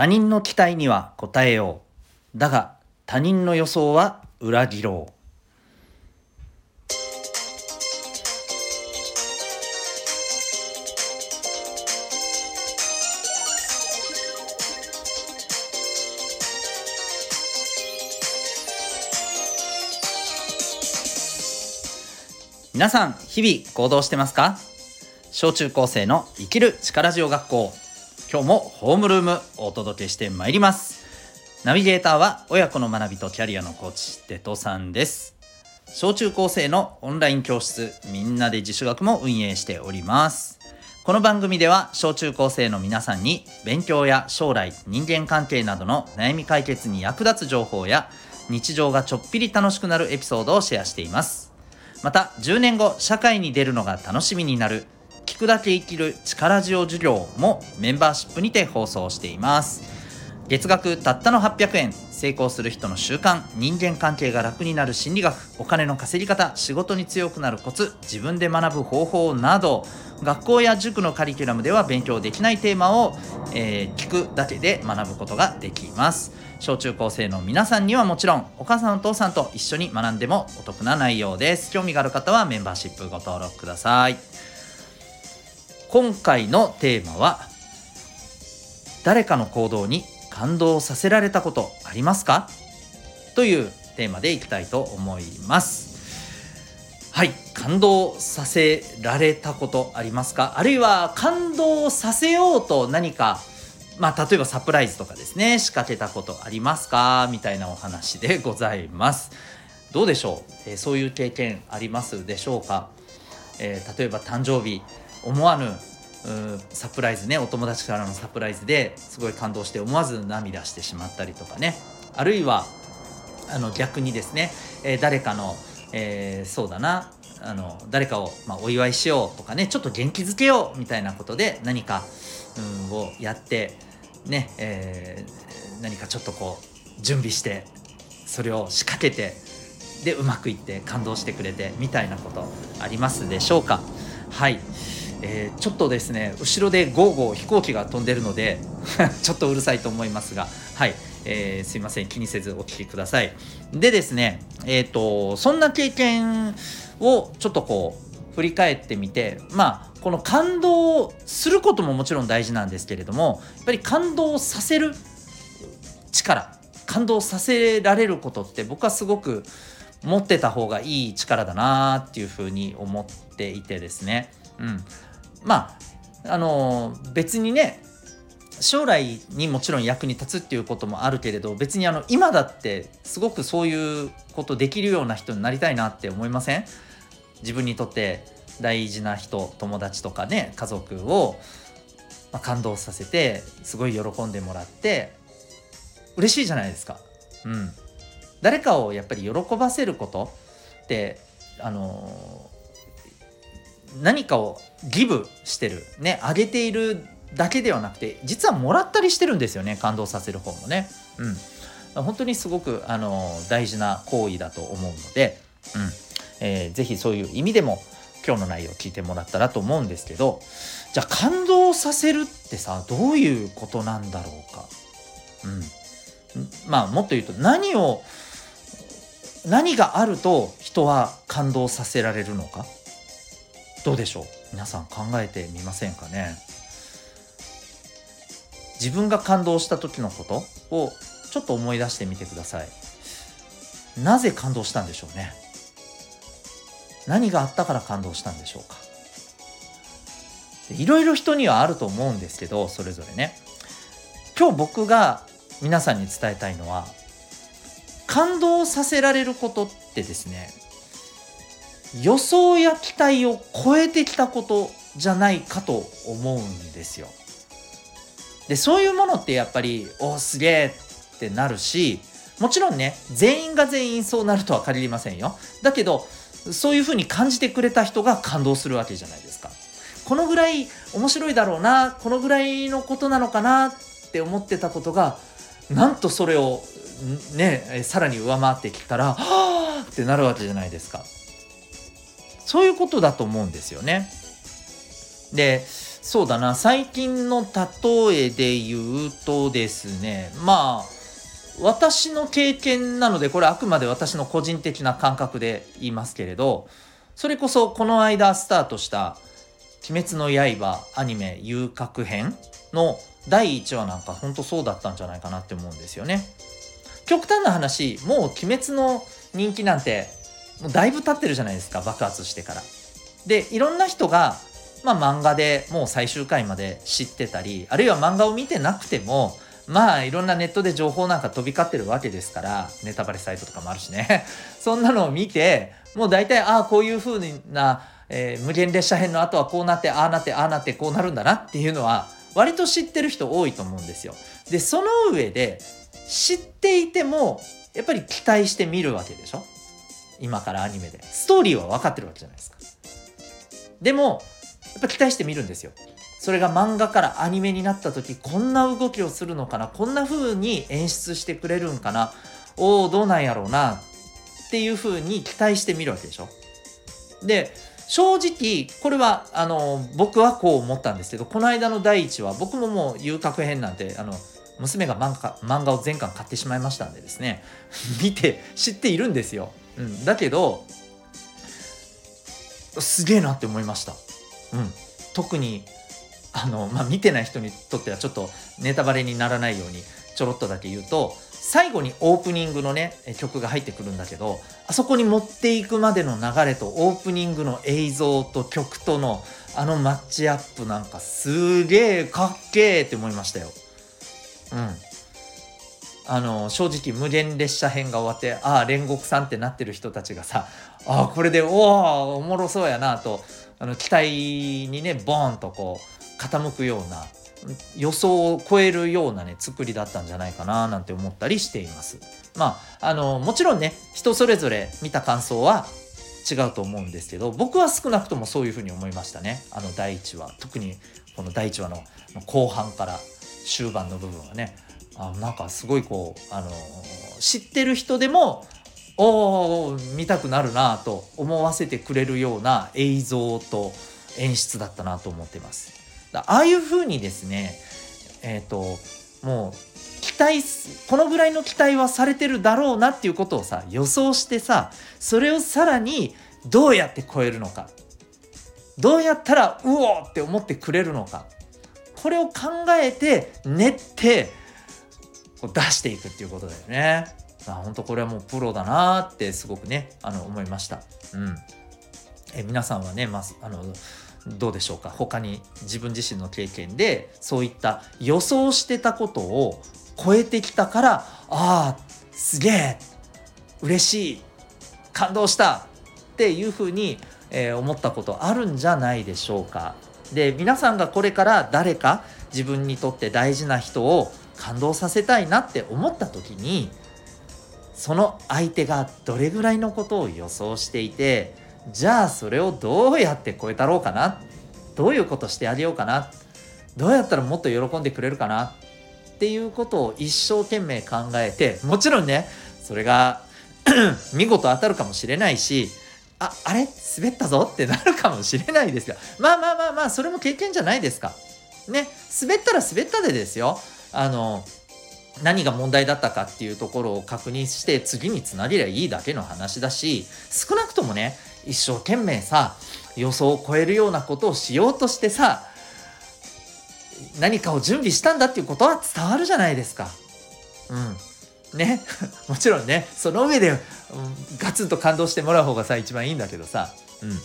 他人の期待には応えよう。だが他人の予想は裏切ろう。皆さん日々行動してますか？小中高生の生きる力ジオ学校今日もホームルームお届けしてまいります。ナビゲーターは親子の学びとキャリアのコーチデトさんです。小中高生のオンライン教室みんなで自主学も運営しております。この番組では小中高生の皆さんに勉強や将来人間関係などの悩み解決に役立つ情報や日常がちょっぴり楽しくなるエピソードをシェアしています。また10年後社会に出るのが楽しみになるくだけ生きる力ジオ授業もメンバーシップにて放送しています。月額たったの800円。成功する人の習慣人間関係が楽になる心理学お金の稼ぎ方仕事に強くなるコツ自分で学ぶ方法など学校や塾のカリキュラムでは勉強できないテーマを、えー、聞くだけで学ぶことができます。小中高生の皆さんにはもちろんお母さんお父さんと一緒に学んでもお得な内容です。興味がある方はメンバーシップご登録ください。今回のテーマは誰かの行動に感動させられたことありますか？というテーマでいきたいと思います。はい感動させられたことありますか？あるいは感動させようと何かまあ例えばサプライズとかですね仕掛けたことありますか？みたいなお話でございます。どうでしょう、えー、そういう経験ありますでしょうか、えー、例えば誕生日思わぬサプライズねお友達からのサプライズですごい感動して思わず涙してしまったりとかねあるいはあの逆にですね、えー、誰かの、えー、そうだなあの誰かを、まあ、お祝いしようとかねちょっと元気づけようみたいなことで何か、うん、をやってね、えー、何かちょっとこう準備してそれを仕掛けてでうまくいって感動してくれてみたいなことありますでしょうか？はい。えー、ちょっとですね後ろでゴーゴー飛行機が飛んでるので ちょっとうるさいと思いますがはい、えー、すいません気にせずお聞きください。でですねえっ、ー、とそんな経験をちょっとこう振り返ってみてまあこの感動することももちろん大事なんですけれどもやっぱり感動させる力感動させられることって僕はすごく持ってた方がいい力だなっていうふうに思っていてですね、うん、まああの別にね将来にもちろん役に立つっていうこともあるけれど別にあの今だってすごくそういうことできるような人になりたいなって思いません？自分にとって大事な人友達とかね家族を、ま、感動させてすごい喜んでもらって嬉しいじゃないですか。うん、誰かをやっぱり喜ばせることってあの何かをギブしてるねあげているだけではなくて実はもらったりしてるんですよね感動させる方もね。うん、本当にすごくあの大事な行為だと思うので、うんえー、ぜひそういう意味でも今日の内容を聞いてもらったらと思うんですけどじゃあ感動させるってさどういうことなんだろうか。うん、まあもっと言うと何を何があると人は感動させられるのかどうでしょう？皆さん考えてみませんかね？自分が感動した時のことをちょっと思い出してみてください。なぜ感動したんでしょうね？何があったから感動したんでしょうか？いろいろ人にはあると思うんですけどそれぞれね。今日僕が皆さんに伝えたいのは感動させられることってですね予想や期待を超えてきたことじゃないかと思うんですよ。でそういうものってやっぱりおすげえってなるしもちろんね全員が全員そうなるとは限りませんよ。だけどそういうふうに感じてくれた人が感動するわけじゃないですか。このぐらい面白いだろうなこのぐらいのことなのかなって思ってたことがなんとそれをねさらに上回ってきたらはあってなるわけじゃないですか。そういうことだと思うんですよね。でそうだな最近の例えで言うとですねまあ私の経験なのでこれあくまで私の個人的な感覚で言いますけれどそれこそこの間スタートした「鬼滅の刃」アニメ遊郭編の第1話なんかほんとそうだったんじゃないかなって思うんですよね。極端な話もう「鬼滅」の人気なんてもうだいぶ経ってるじゃないですか爆発してから。でいろんな人がまあ漫画でもう最終回まで知ってたりあるいは漫画を見てなくてもまあいろんなネットで情報なんか飛び交ってるわけですからネタバレサイトとかもあるしね そんなのを見てもう大体ああこういう風な、えー、無限列車編の後はこうなってああなってああなってこうなるんだなっていうのは割と知ってる人多いと思うんですよ。でその上で知っていてもやっぱり期待して見るわけでしょ今からアニメでストーリーは分かってるわけじゃないですか。でもやっぱ期待して見るんですよ。それが漫画からアニメになった時こんな動きをするのかなこんな風に演出してくれるんかなおおどうなんやろうなっていう風に期待してみるわけでしょ。で正直これはあの僕はこう思ったんですけどこの間の第一話僕ももう遊郭編なんてあの娘が漫画漫画を全巻買ってしまいましたんでですね 見て知っているんですよ。うん、だけどすげえなって思いました。うん、特にあの、まあ、見てない人にとってはちょっとネタバレにならないようにちょろっとだけ言うと最後にオープニングのね曲が入ってくるんだけどあそこに持っていくまでの流れとオープニングの映像と曲とのあのマッチアップなんかすげえかっけーって思いましたよ。うん。あの正直無限列車編が終わってああ煉獄さんってなってる人たちがさああこれでおおおもろそうやなとあの期待にねボーンとこう傾くような予想を超えるようなね作りだったんじゃないかななんて思ったりしています。まああのもちろんね人それぞれ見た感想は違うと思うんですけど僕は少なくともそういうふうに思いましたね。あの第1話特にこの第1話の後半から終盤の部分はね。あなんかすごいこうあの知ってる人でもおお見たくなるなと思わせてくれるような映像と演出だったなと思ってます。ああいう風にですねえっ、ー、ともう期待このぐらいの期待はされてるだろうなっていうことをさ予想してさそれをさらにどうやって超えるのかどうやったらうおって思ってくれるのかこれを考えて練ってこう出していくっていうことだよね。あ本当これはもうプロだなってすごくねあの思いました。うん、え皆さんはね、まあ、あのどうでしょうか？他に自分自身の経験でそういった予想してたことを超えてきたからああすげえ嬉しい感動したっていうふうに、えー、思ったことあるんじゃないでしょうか？で皆さんがこれから誰か自分にとって大事な人を感動させたいなって思った時にその相手がどれぐらいのことを予想していてじゃあそれをどうやって超えたろうかな？どういうことしてあげようかな？どうやったらもっと喜んでくれるかな？っていうことを一生懸命考えてもちろんねそれが 見事当たるかもしれないしああれ？滑ったぞ？ってなるかもしれないですがまあまあまあまあそれも経験じゃないですか。ね滑ったら滑ったでですよ。あの何が問題だったかっていうところを確認して次につなげりゃいいだけの話だし少なくともね一生懸命さ予想を超えるようなことをしようとしてさ何かを準備したんだっていうことは伝わるじゃないですか。うん。ね。もちろんね、その上で、うん、ガツンと感動してもらう方がさ、一番いいんだけどさ。うん。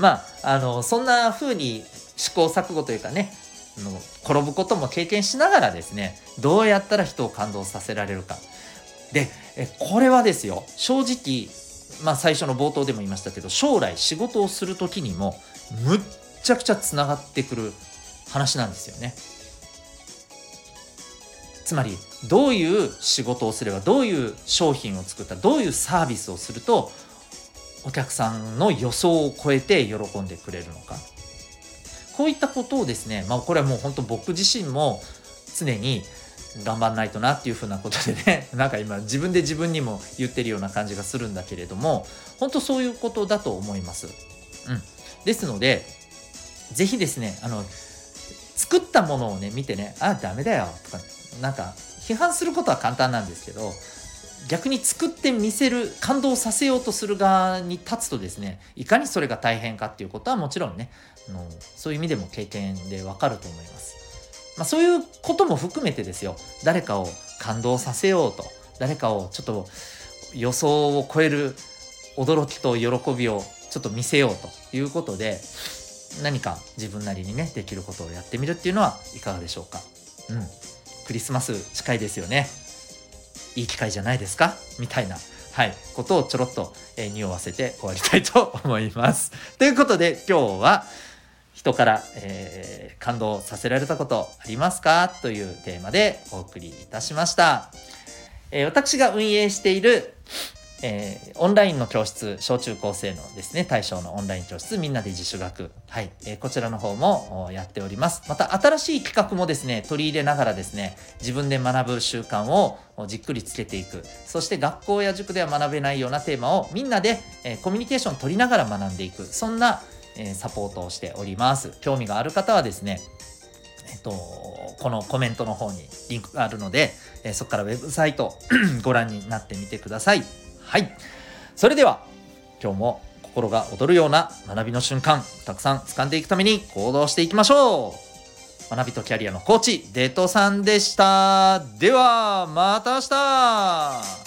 まあ、あの、そんな風に試行錯誤というかね、の転ぶことも経験しながらですね、どうやったら人を感動させられるか。で、これはですよ、正直、まあ最初の冒頭でも言いましたけど、将来仕事をする時にも、むっちゃくちゃつながってくる話なんですよね。つまりどういう仕事をすればどういう商品を作ったどういうサービスをするとお客さんの予想を超えて喜んでくれるのかこういったことをですねまあこれはもう本当僕自身も常に頑張んないとなっていうふうなことでね なんか今自分で自分にも言ってるような感じがするんだけれども本当そういうことだと思います。うん、ですので是非ですねあの作ったものをね見てねあダメだよとかなんか批判することは簡単なんですけど逆に作ってみせる感動させようとする側に立つとですねいかにそれが大変かっていうことはもちろんねあのそういう意味でも経験でわかると思います。まあ、そういうことも含めてですよ。誰かを感動させようと誰かをちょっと予想を超える驚きと喜びをちょっと見せようということで何か自分なりにねできることをやってみるっていうのはいかがでしょうか。うん。クリスマス近いですよね。いい機会じゃないですか？みたいなはい、ことをちょろっと、えー、匂わせて終わりたいと思います。ということで今日は人から、えー、感動させられたことありますか？というテーマでお送りいたしました。えー、私が運営している、えー、オンラインの教室、小中高生のですね、対象のオンライン教室、みんなで自主学。はい。えー、こちらの方もやっております。また、新しい企画もですね、取り入れながらですね、自分で学ぶ習慣をじっくりつけていく。そして、学校や塾では学べないようなテーマをみんなで、えコミュニケーション取りながら学んでいく。そんな、えサポートをしております。興味がある方はですね、えっと、このコメントの方にリンクがあるので、えそこからウェブサイト ご覧になってみてください。はい。それでは、今日も心が躍るような学びの瞬間、たくさん掴んでいくために行動していきましょう。学びとキャリアのコーチ、デトさんでした。では、また明日